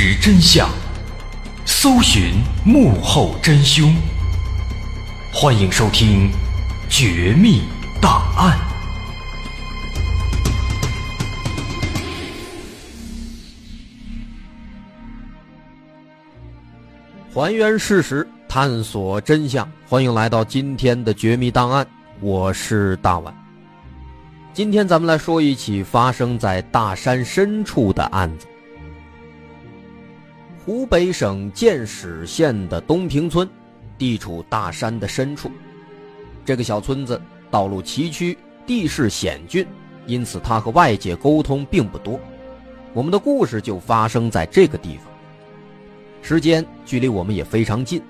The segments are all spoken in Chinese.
事实真相，搜寻幕后真凶。欢迎收听《绝密档案》，还原事实，探索真相。欢迎来到今天的《绝密档案》，我是大碗。今天咱们来说一起发生在大山深处的案子。湖北省建始县的东平村，地处大山的深处。这个小村子道路崎岖，地势险峻，因此它和外界沟通并不多。我们的故事就发生在这个地方，时间距离我们也非常近。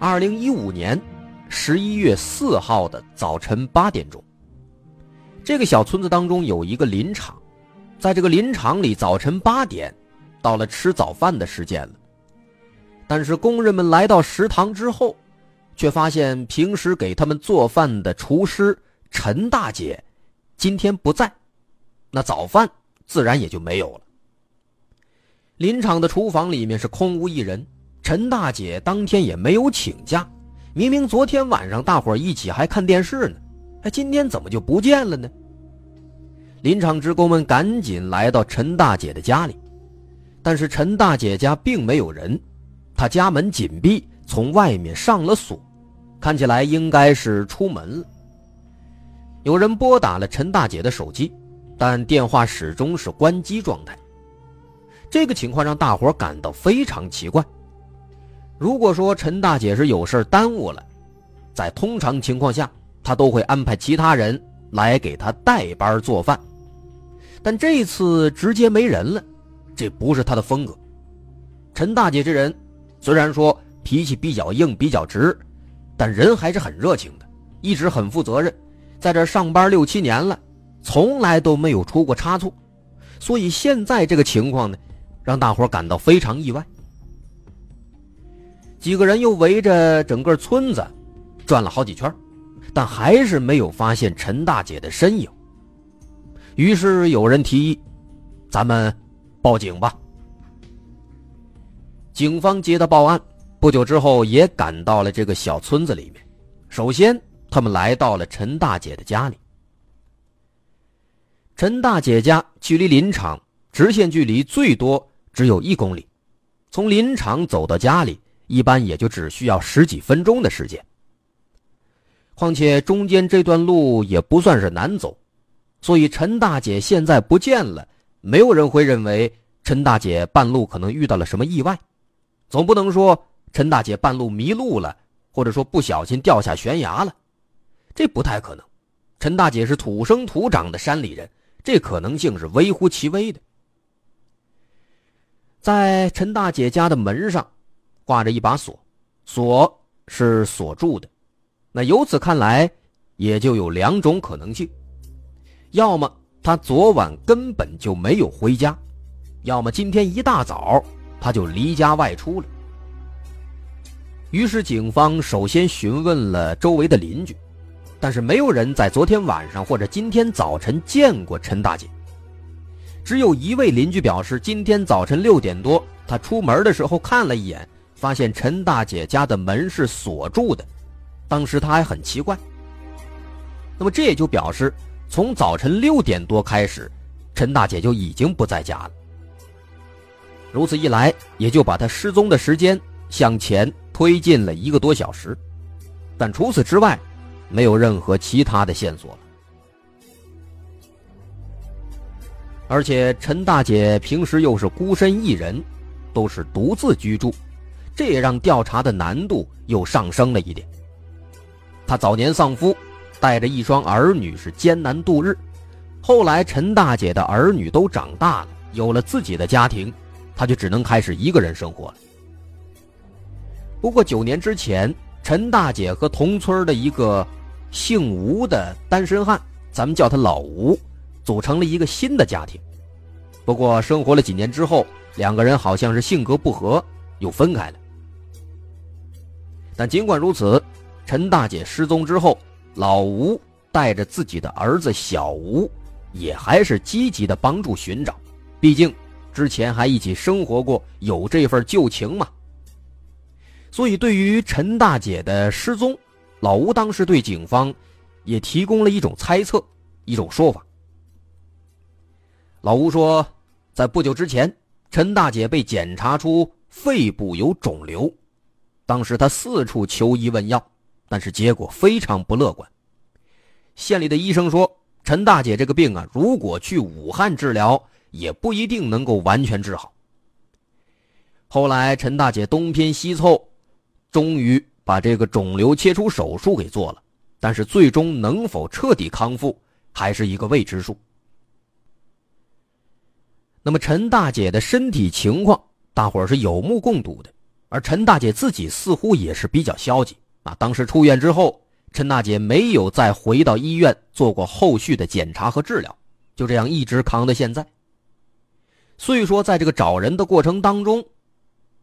二零一五年十一月四号的早晨八点钟，这个小村子当中有一个林场，在这个林场里，早晨八点。到了吃早饭的时间了，但是工人们来到食堂之后，却发现平时给他们做饭的厨师陈大姐今天不在，那早饭自然也就没有了。林场的厨房里面是空无一人，陈大姐当天也没有请假，明明昨天晚上大伙一起还看电视呢，哎，今天怎么就不见了呢？林场职工们赶紧来到陈大姐的家里。但是陈大姐家并没有人，她家门紧闭，从外面上了锁，看起来应该是出门了。有人拨打了陈大姐的手机，但电话始终是关机状态。这个情况让大伙感到非常奇怪。如果说陈大姐是有事耽误了，在通常情况下，她都会安排其他人来给她代班做饭，但这次直接没人了。这不是他的风格。陈大姐这人虽然说脾气比较硬、比较直，但人还是很热情的，一直很负责任，在这上班六七年了，从来都没有出过差错。所以现在这个情况呢，让大伙感到非常意外。几个人又围着整个村子转了好几圈，但还是没有发现陈大姐的身影。于是有人提议：“咱们。”报警吧！警方接到报案，不久之后也赶到了这个小村子里面。首先，他们来到了陈大姐的家里。陈大姐家距离林场直线距离最多只有一公里，从林场走到家里，一般也就只需要十几分钟的时间。况且中间这段路也不算是难走，所以陈大姐现在不见了。没有人会认为陈大姐半路可能遇到了什么意外，总不能说陈大姐半路迷路了，或者说不小心掉下悬崖了，这不太可能。陈大姐是土生土长的山里人，这可能性是微乎其微的。在陈大姐家的门上挂着一把锁，锁是锁住的。那由此看来，也就有两种可能性，要么。他昨晚根本就没有回家，要么今天一大早他就离家外出了。于是警方首先询问了周围的邻居，但是没有人在昨天晚上或者今天早晨见过陈大姐。只有一位邻居表示，今天早晨六点多，他出门的时候看了一眼，发现陈大姐家的门是锁住的，当时他还很奇怪。那么这也就表示。从早晨六点多开始，陈大姐就已经不在家了。如此一来，也就把她失踪的时间向前推进了一个多小时。但除此之外，没有任何其他的线索了。而且陈大姐平时又是孤身一人，都是独自居住，这也让调查的难度又上升了一点。她早年丧夫。带着一双儿女是艰难度日，后来陈大姐的儿女都长大了，有了自己的家庭，她就只能开始一个人生活了。不过九年之前，陈大姐和同村的一个姓吴的单身汉，咱们叫他老吴，组成了一个新的家庭。不过生活了几年之后，两个人好像是性格不合，又分开了。但尽管如此，陈大姐失踪之后。老吴带着自己的儿子小吴，也还是积极的帮助寻找，毕竟之前还一起生活过，有这份旧情嘛。所以，对于陈大姐的失踪，老吴当时对警方也提供了一种猜测，一种说法。老吴说，在不久之前，陈大姐被检查出肺部有肿瘤，当时他四处求医问药，但是结果非常不乐观。县里的医生说，陈大姐这个病啊，如果去武汉治疗，也不一定能够完全治好。后来，陈大姐东拼西凑。终于把这个肿瘤切除手术给做了，但是最终能否彻底康复还是一个未知数。那么陈大姐的身体情况，大伙儿是有目共睹的，而陈大姐自己似乎也是比较消极啊。当时出院之后，陈大姐没有再回到医院做过后续的检查和治疗，就这样一直扛到现在。所以说，在这个找人的过程当中。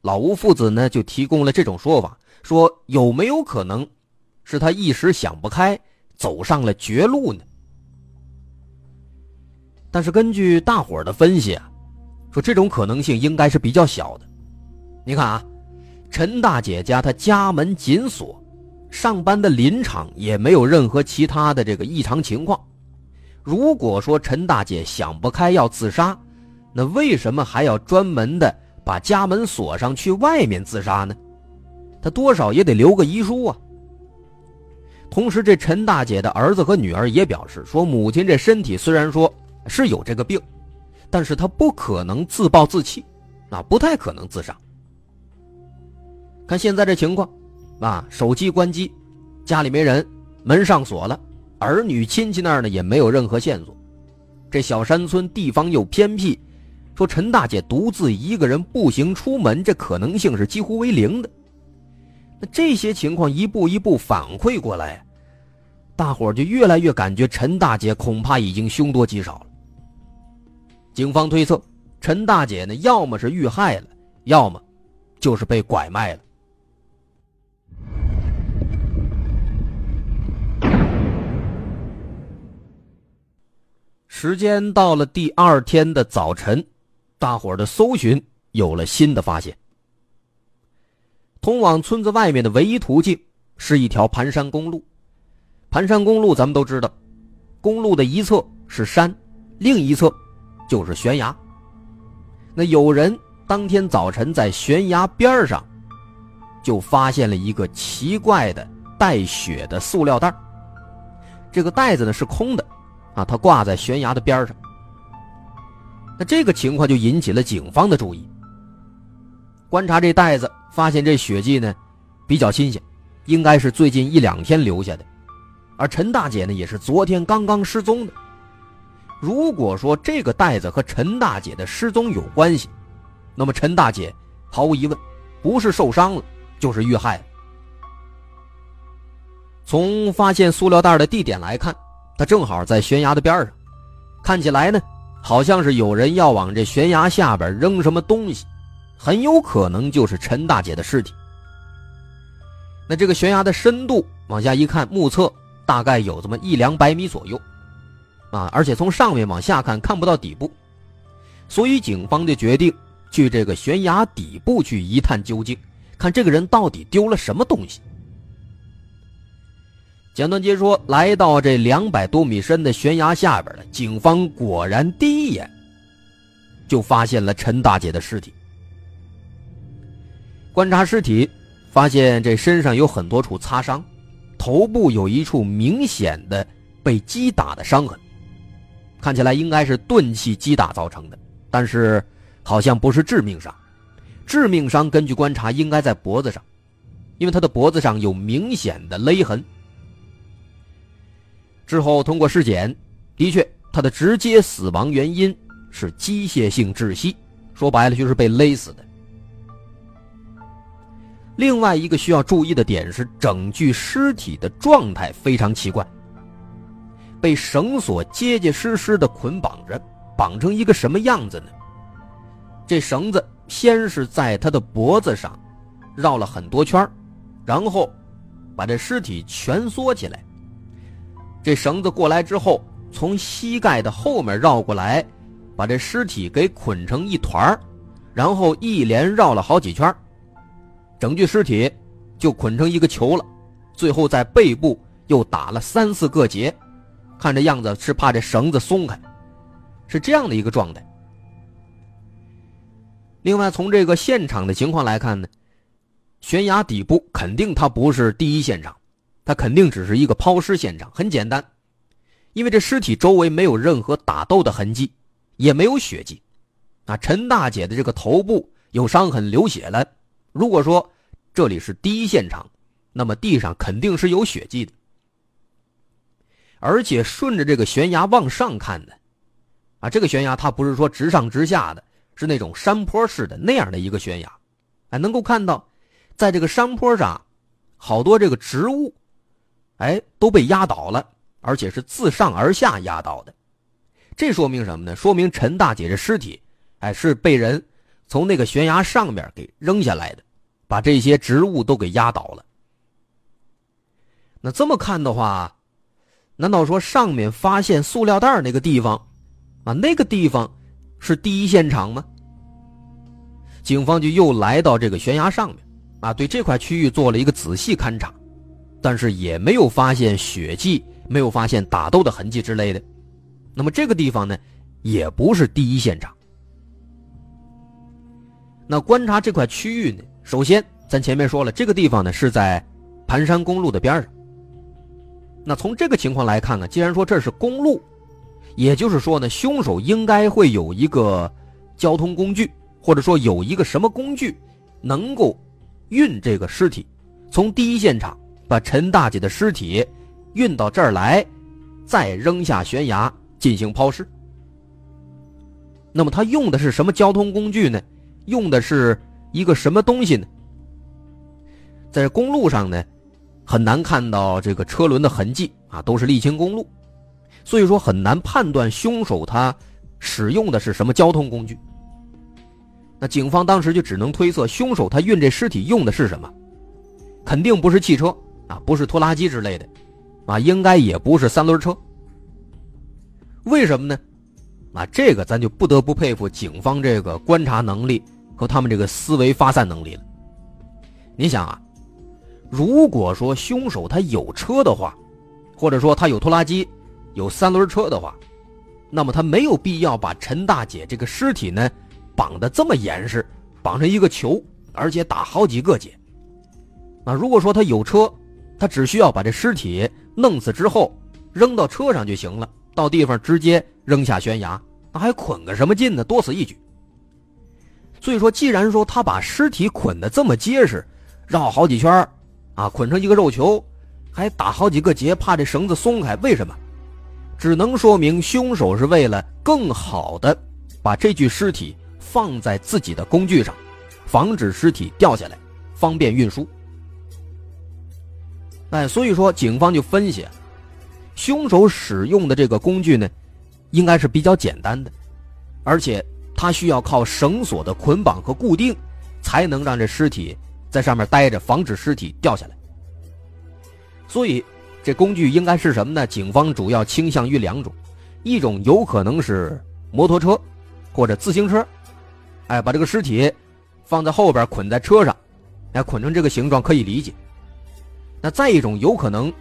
老吴父子呢，就提供了这种说法：说有没有可能，是他一时想不开，走上了绝路呢？但是根据大伙的分析啊，说这种可能性应该是比较小的。你看啊，陈大姐家她家门紧锁，上班的林场也没有任何其他的这个异常情况。如果说陈大姐想不开要自杀，那为什么还要专门的？把家门锁上去，外面自杀呢？他多少也得留个遗书啊。同时，这陈大姐的儿子和女儿也表示说，母亲这身体虽然说是有这个病，但是她不可能自暴自弃，啊，不太可能自杀。看现在这情况，啊，手机关机，家里没人，门上锁了，儿女亲戚那儿呢也没有任何线索。这小山村地方又偏僻。说陈大姐独自一个人步行出门，这可能性是几乎为零的。那这些情况一步一步反馈过来，大伙就越来越感觉陈大姐恐怕已经凶多吉少了。警方推测，陈大姐呢，要么是遇害了，要么就是被拐卖了。时间到了第二天的早晨。大伙儿的搜寻有了新的发现。通往村子外面的唯一途径是一条盘山公路。盘山公路咱们都知道，公路的一侧是山，另一侧就是悬崖。那有人当天早晨在悬崖边上就发现了一个奇怪的带血的塑料袋这个袋子呢是空的，啊，它挂在悬崖的边上。那这个情况就引起了警方的注意。观察这袋子，发现这血迹呢比较新鲜，应该是最近一两天留下的。而陈大姐呢也是昨天刚刚失踪的。如果说这个袋子和陈大姐的失踪有关系，那么陈大姐毫无疑问不是受伤了，就是遇害了。从发现塑料袋的地点来看，他正好在悬崖的边上，看起来呢。好像是有人要往这悬崖下边扔什么东西，很有可能就是陈大姐的尸体。那这个悬崖的深度往下一看，目测大概有这么一两百米左右，啊，而且从上面往下看看不到底部，所以警方就决定去这个悬崖底部去一探究竟，看这个人到底丢了什么东西。简短截说，来到这两百多米深的悬崖下边了，警方果然第一眼就发现了陈大姐的尸体。观察尸体，发现这身上有很多处擦伤，头部有一处明显的被击打的伤痕，看起来应该是钝器击打造成的，但是好像不是致命伤。致命伤根据观察应该在脖子上，因为他的脖子上有明显的勒痕。之后通过尸检，的确，他的直接死亡原因是机械性窒息，说白了就是被勒死的。另外一个需要注意的点是，整具尸体的状态非常奇怪，被绳索结结实实的捆绑着，绑成一个什么样子呢？这绳子先是在他的脖子上绕了很多圈然后把这尸体蜷缩起来。这绳子过来之后，从膝盖的后面绕过来，把这尸体给捆成一团然后一连绕了好几圈整具尸体就捆成一个球了，最后在背部又打了三四个结，看这样子是怕这绳子松开，是这样的一个状态。另外，从这个现场的情况来看呢，悬崖底部肯定它不是第一现场，它肯定只是一个抛尸现场。很简单，因为这尸体周围没有任何打斗的痕迹，也没有血迹。啊，陈大姐的这个头部有伤痕，流血了。如果说这里是第一现场，那么地上肯定是有血迹的。而且顺着这个悬崖往上看的，啊，这个悬崖它不是说直上直下的，是那种山坡式的那样的一个悬崖，哎，能够看到，在这个山坡上，好多这个植物，哎，都被压倒了，而且是自上而下压倒的。这说明什么呢？说明陈大姐的尸体。哎，是被人从那个悬崖上面给扔下来的，把这些植物都给压倒了。那这么看的话，难道说上面发现塑料袋那个地方，啊，那个地方是第一现场吗？警方就又来到这个悬崖上面，啊，对这块区域做了一个仔细勘察，但是也没有发现血迹，没有发现打斗的痕迹之类的。那么这个地方呢，也不是第一现场。那观察这块区域呢？首先，咱前面说了，这个地方呢是在盘山公路的边上。那从这个情况来看呢，既然说这是公路，也就是说呢，凶手应该会有一个交通工具，或者说有一个什么工具，能够运这个尸体，从第一现场把陈大姐的尸体运到这儿来，再扔下悬崖进行抛尸。那么他用的是什么交通工具呢？用的是一个什么东西呢？在公路上呢，很难看到这个车轮的痕迹啊，都是沥青公路，所以说很难判断凶手他使用的是什么交通工具。那警方当时就只能推测，凶手他运这尸体用的是什么？肯定不是汽车啊，不是拖拉机之类的，啊，应该也不是三轮车。为什么呢？啊，这个咱就不得不佩服警方这个观察能力。和他们这个思维发散能力了。你想啊，如果说凶手他有车的话，或者说他有拖拉机、有三轮车的话，那么他没有必要把陈大姐这个尸体呢绑得这么严实，绑成一个球，而且打好几个结。那如果说他有车，他只需要把这尸体弄死之后扔到车上就行了，到地方直接扔下悬崖，那还捆个什么劲呢？多此一举。所以说，既然说他把尸体捆得这么结实，绕好几圈啊，捆成一个肉球，还打好几个结，怕这绳子松开，为什么？只能说明凶手是为了更好的把这具尸体放在自己的工具上，防止尸体掉下来，方便运输。哎，所以说警方就分析，凶手使用的这个工具呢，应该是比较简单的，而且。他需要靠绳索的捆绑和固定，才能让这尸体在上面待着，防止尸体掉下来。所以，这工具应该是什么呢？警方主要倾向于两种，一种有可能是摩托车或者自行车，哎，把这个尸体放在后边捆在车上，哎，捆成这个形状可以理解。那再一种有可能，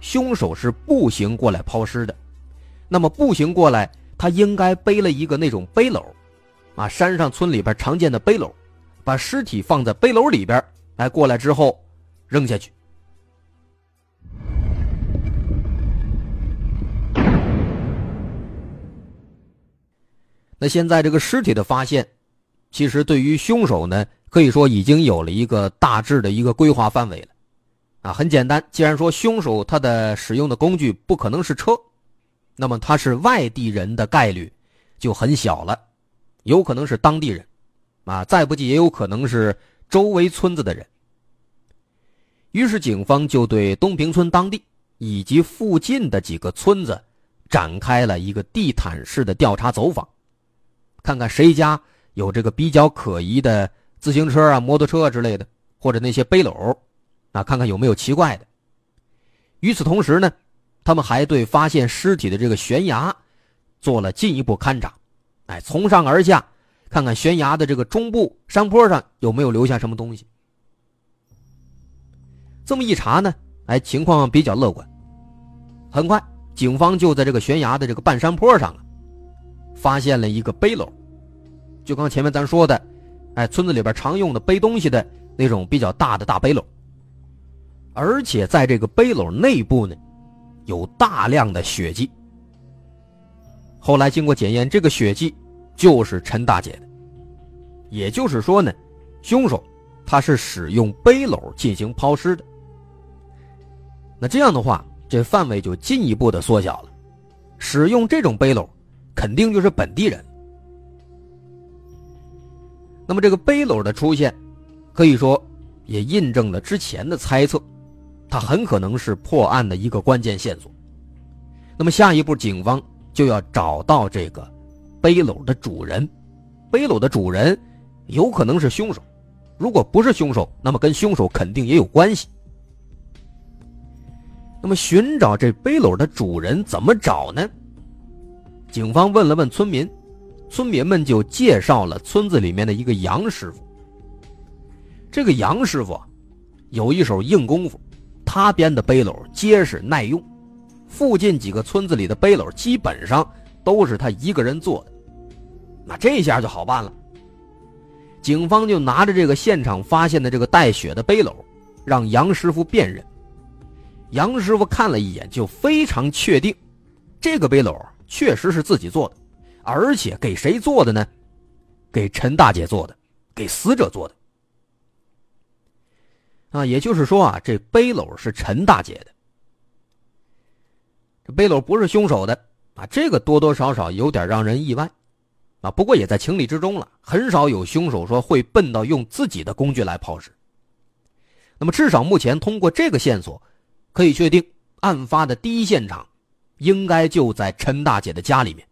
凶手是步行过来抛尸的，那么步行过来，他应该背了一个那种背篓。啊，山上村里边常见的背篓，把尸体放在背篓里边，哎，过来之后扔下去。那现在这个尸体的发现，其实对于凶手呢，可以说已经有了一个大致的一个规划范围了。啊，很简单，既然说凶手他的使用的工具不可能是车，那么他是外地人的概率就很小了。有可能是当地人，啊，再不济也有可能是周围村子的人。于是警方就对东平村当地以及附近的几个村子展开了一个地毯式的调查走访，看看谁家有这个比较可疑的自行车啊、摩托车之类的，或者那些背篓，啊，看看有没有奇怪的。与此同时呢，他们还对发现尸体的这个悬崖做了进一步勘查。哎，从上而下，看看悬崖的这个中部山坡上有没有留下什么东西。这么一查呢，哎，情况比较乐观。很快，警方就在这个悬崖的这个半山坡上啊，发现了一个背篓，就刚前面咱说的，哎，村子里边常用的背东西的那种比较大的大背篓。而且在这个背篓内部呢，有大量的血迹。后来经过检验，这个血迹就是陈大姐的，也就是说呢，凶手他是使用背篓进行抛尸的。那这样的话，这范围就进一步的缩小了。使用这种背篓，肯定就是本地人。那么这个背篓的出现，可以说也印证了之前的猜测，它很可能是破案的一个关键线索。那么下一步，警方就要找到这个背篓的主人。背篓的主人有可能是凶手，如果不是凶手，那么跟凶手肯定也有关系。那么寻找这背篓的主人怎么找呢？警方问了问村民，村民们就介绍了村子里面的一个杨师傅。这个杨师傅有一手硬功夫，他编的背篓结实耐用，附近几个村子里的背篓基本上都是他一个人做的。那这下就好办了，警方就拿着这个现场发现的这个带血的背篓，让杨师傅辨认。杨师傅看了一眼，就非常确定，这个背篓确实是自己做的，而且给谁做的呢？给陈大姐做的，给死者做的。啊，也就是说啊，这背篓是陈大姐的，这背篓不是凶手的啊，这个多多少少有点让人意外，啊，不过也在情理之中了，很少有凶手说会笨到用自己的工具来抛尸。那么至少目前通过这个线索。可以确定，案发的第一现场，应该就在陈大姐的家里面。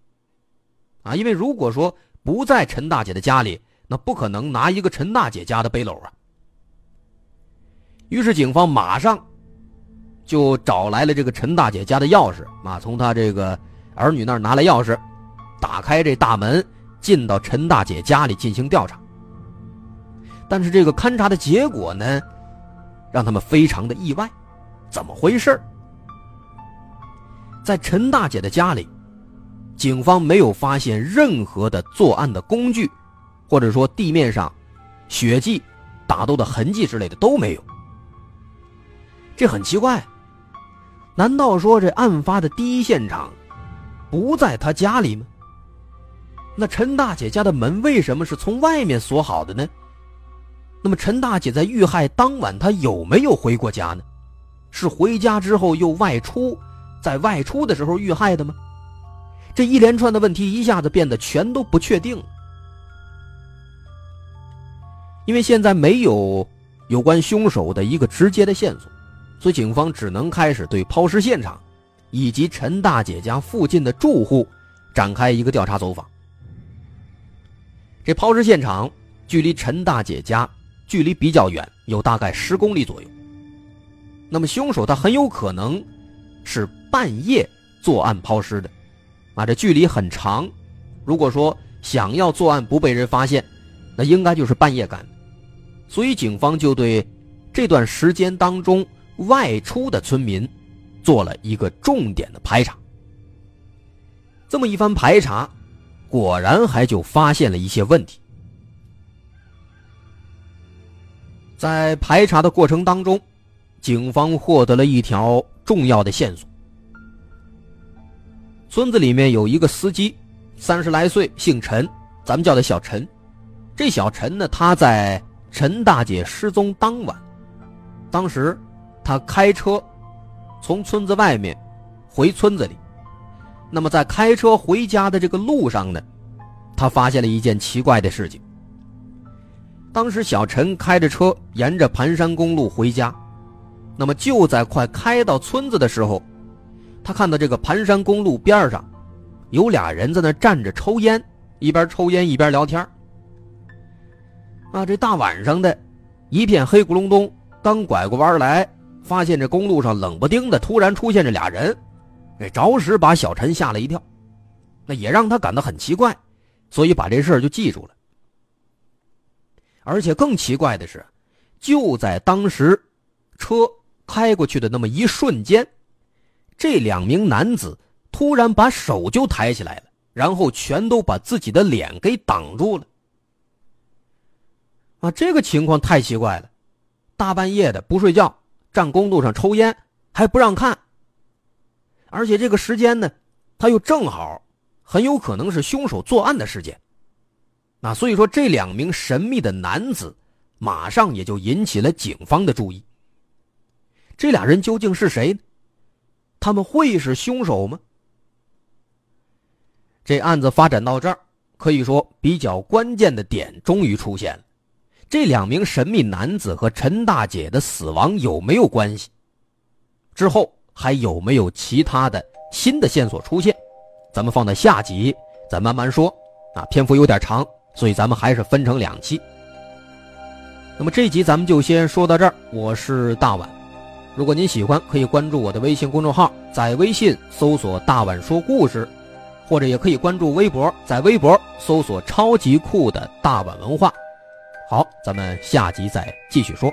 啊，因为如果说不在陈大姐的家里，那不可能拿一个陈大姐家的背篓啊。于是警方马上就找来了这个陈大姐家的钥匙，啊，从她这个儿女那儿拿来钥匙，打开这大门，进到陈大姐家里进行调查。但是这个勘查的结果呢，让他们非常的意外。怎么回事在陈大姐的家里，警方没有发现任何的作案的工具，或者说地面上血迹、打斗的痕迹之类的都没有。这很奇怪，难道说这案发的第一现场不在他家里吗？那陈大姐家的门为什么是从外面锁好的呢？那么陈大姐在遇害当晚，她有没有回过家呢？是回家之后又外出，在外出的时候遇害的吗？这一连串的问题一下子变得全都不确定。因为现在没有有关凶手的一个直接的线索，所以警方只能开始对抛尸现场以及陈大姐家附近的住户展开一个调查走访。这抛尸现场距离陈大姐家距离比较远，有大概十公里左右。那么凶手他很有可能是半夜作案抛尸的，啊，这距离很长。如果说想要作案不被人发现，那应该就是半夜干的。所以警方就对这段时间当中外出的村民做了一个重点的排查。这么一番排查，果然还就发现了一些问题。在排查的过程当中。警方获得了一条重要的线索。村子里面有一个司机，三十来岁，姓陈，咱们叫他小陈。这小陈呢，他在陈大姐失踪当晚，当时他开车从村子外面回村子里。那么在开车回家的这个路上呢，他发现了一件奇怪的事情。当时小陈开着车沿着盘山公路回家。那么就在快开到村子的时候，他看到这个盘山公路边上，有俩人在那站着抽烟，一边抽烟一边聊天。啊，这大晚上的，一片黑咕隆咚，刚拐过弯来，发现这公路上冷不丁的突然出现这俩人，这着实把小陈吓了一跳，那也让他感到很奇怪，所以把这事儿就记住了。而且更奇怪的是，就在当时车开过去的那么一瞬间，这两名男子突然把手就抬起来了，然后全都把自己的脸给挡住了。啊，这个情况太奇怪了，大半夜的不睡觉，站公路上抽烟还不让看，而且这个时间呢，他又正好，很有可能是凶手作案的时间。那所以说，这两名神秘的男子，马上也就引起了警方的注意。这俩人究竟是谁呢？他们会是凶手吗？这案子发展到这儿，可以说比较关键的点终于出现了。这两名神秘男子和陈大姐的死亡有没有关系？之后还有没有其他的新的线索出现？咱们放在下集再慢慢说。啊，篇幅有点长，所以咱们还是分成两期。那么这集咱们就先说到这儿。我是大碗，如果您喜欢，可以关注我的微信公众号，在微信搜索“大碗说故事”，或者也可以关注微博，在微博搜索“超级酷的大碗文化”。好，咱们下集再继续说。